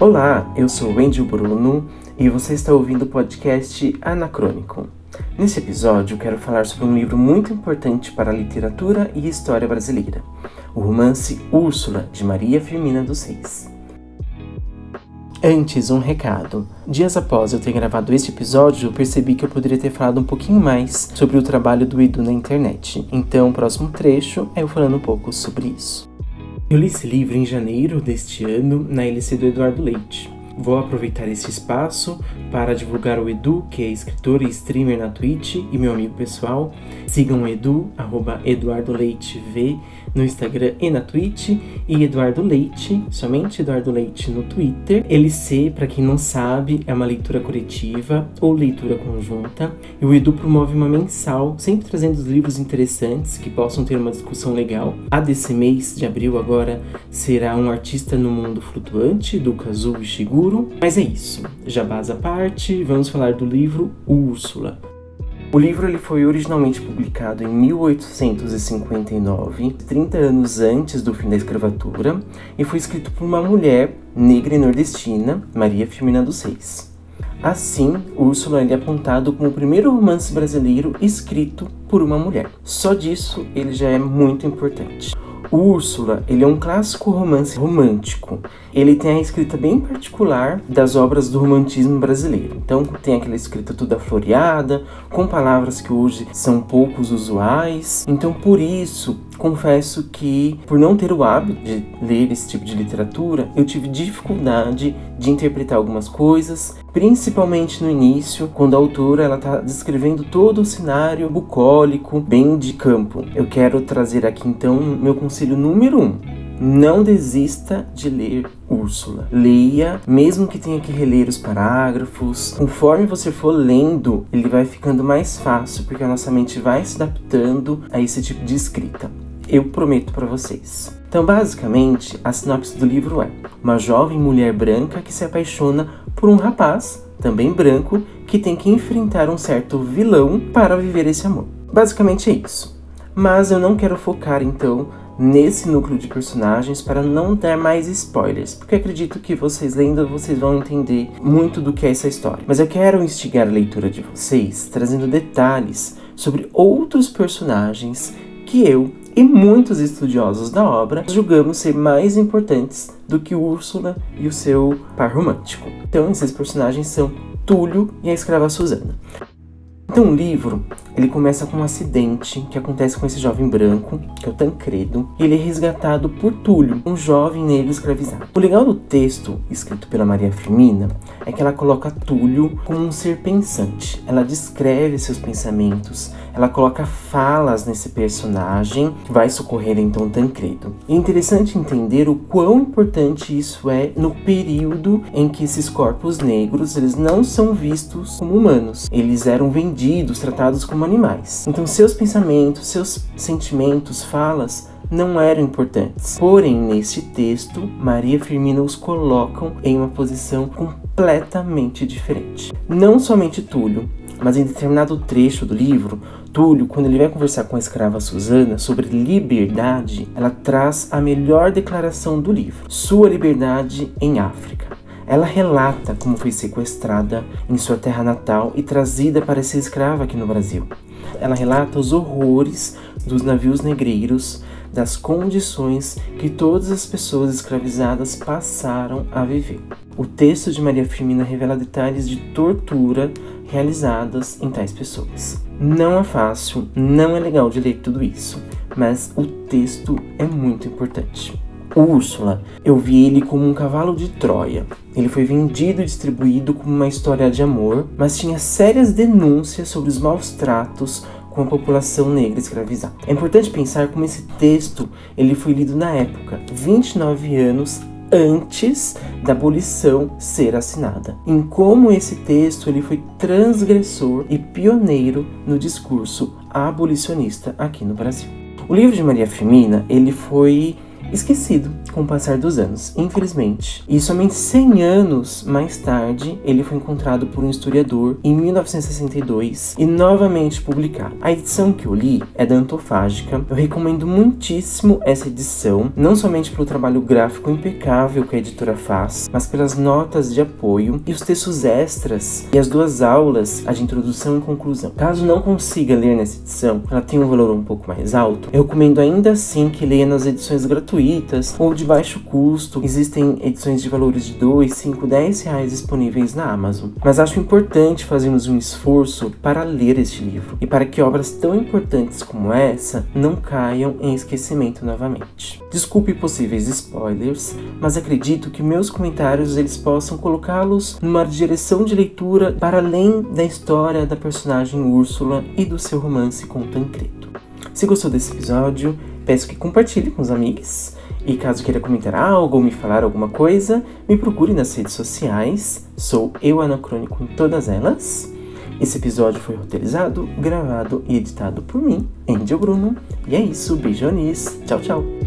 Olá, eu sou Wendy Bruno e você está ouvindo o podcast Anacrônico. Nesse episódio, quero falar sobre um livro muito importante para a literatura e história brasileira, o romance Úrsula, de Maria Firmina dos Reis. Antes, um recado. Dias após eu ter gravado este episódio, eu percebi que eu poderia ter falado um pouquinho mais sobre o trabalho do Edu na internet. Então, o próximo trecho é eu falando um pouco sobre isso. Eu li esse livro em janeiro deste ano na LC do Eduardo Leite. Vou aproveitar esse espaço para divulgar o Edu, que é escritor e streamer na Twitch e meu amigo pessoal. Sigam o Edu, arroba Eduardo Leite V, no Instagram e na Twitch. E Eduardo Leite, somente Eduardo Leite no Twitter. LC, para quem não sabe, é uma leitura coletiva ou leitura conjunta. E o Edu promove uma mensal, sempre trazendo livros interessantes que possam ter uma discussão legal. A desse mês de abril agora será Um Artista no Mundo Flutuante, do Kazuo Ishiguro. Mas é isso, jabás à parte, vamos falar do livro Úrsula. O livro ele foi originalmente publicado em 1859, 30 anos antes do fim da escravatura, e foi escrito por uma mulher negra e nordestina, Maria Firmina dos Reis. Assim, Úrsula é apontado como o primeiro romance brasileiro escrito por uma mulher. Só disso ele já é muito importante. Úrsula, ele é um clássico romance romântico. Ele tem a escrita bem particular das obras do romantismo brasileiro. Então tem aquela escrita toda floreada, com palavras que hoje são poucos usuais. Então por isso, confesso que por não ter o hábito de ler esse tipo de literatura, eu tive dificuldade de interpretar algumas coisas, principalmente no início, quando a autora ela está descrevendo todo o cenário bucólico, bem de campo. Eu quero trazer aqui então meu conselho número um. Não desista de ler Úrsula. Leia, mesmo que tenha que reler os parágrafos. Conforme você for lendo, ele vai ficando mais fácil, porque a nossa mente vai se adaptando a esse tipo de escrita. Eu prometo para vocês. Então, basicamente, a sinopse do livro é: uma jovem mulher branca que se apaixona por um rapaz, também branco, que tem que enfrentar um certo vilão para viver esse amor. Basicamente é isso. Mas eu não quero focar então nesse núcleo de personagens para não dar mais spoilers, porque acredito que vocês lendo vocês vão entender muito do que é essa história. Mas eu quero instigar a leitura de vocês trazendo detalhes sobre outros personagens que eu e muitos estudiosos da obra julgamos ser mais importantes do que Úrsula e o seu par romântico. Então, esses personagens são Túlio e a escrava Susana. Então o livro, ele começa com um acidente que acontece com esse jovem branco, que é o Tancredo, e ele é resgatado por Túlio, um jovem negro escravizado. O legal do texto, escrito pela Maria Firmina, é que ela coloca Túlio como um ser pensante. Ela descreve seus pensamentos, ela coloca falas nesse personagem que vai socorrer então Tancredo. É interessante entender o quão importante isso é no período em que esses corpos negros eles não são vistos como humanos. Eles eram vendidos, tratados como animais. Então seus pensamentos, seus sentimentos, falas não eram importantes. Porém, neste texto, Maria Firmina os colocam em uma posição completamente diferente. Não somente Túlio, mas em determinado trecho do livro, Túlio, quando ele vai conversar com a escrava Susana sobre liberdade, ela traz a melhor declaração do livro: Sua liberdade em África. Ela relata como foi sequestrada em sua terra natal e trazida para ser escrava aqui no Brasil. Ela relata os horrores dos navios negreiros, das condições que todas as pessoas escravizadas passaram a viver. O texto de Maria Firmina revela detalhes de tortura realizadas em tais pessoas. Não é fácil, não é legal de ler tudo isso, mas o texto é muito importante. Úrsula, eu vi ele como um cavalo de Troia. Ele foi vendido e distribuído como uma história de amor, mas tinha sérias denúncias sobre os maus tratos com a população negra escravizada. É importante pensar como esse texto ele foi lido na época, 29 anos antes da abolição ser assinada. Em como esse texto ele foi transgressor e pioneiro no discurso abolicionista aqui no Brasil. O livro de Maria Firmina ele foi esquecido com o passar dos anos, infelizmente. E somente 100 anos mais tarde, ele foi encontrado por um historiador em 1962 e novamente publicado. A edição que eu li é da Antofágica. Eu recomendo muitíssimo essa edição, não somente pelo trabalho gráfico impecável que a editora faz, mas pelas notas de apoio e os textos extras e as duas aulas, a de introdução e conclusão. Caso não consiga ler nessa edição, ela tem um valor um pouco mais alto, eu recomendo ainda assim que leia nas edições gratuitas ou de baixo custo. Existem edições de valores de 2, 5, 10 reais disponíveis na Amazon. Mas acho importante fazermos um esforço para ler este livro e para que obras tão importantes como essa não caiam em esquecimento novamente. Desculpe possíveis spoilers, mas acredito que meus comentários eles possam colocá-los numa direção de leitura para além da história da personagem Úrsula e do seu romance com Tancredo. Se gostou desse episódio, peço que compartilhe com os amigos. E caso queira comentar algo ou me falar alguma coisa, me procure nas redes sociais. Sou eu anacrônico em todas elas. Esse episódio foi roteirizado, gravado e editado por mim, Angel Bruno. E é isso, beijones, tchau, tchau.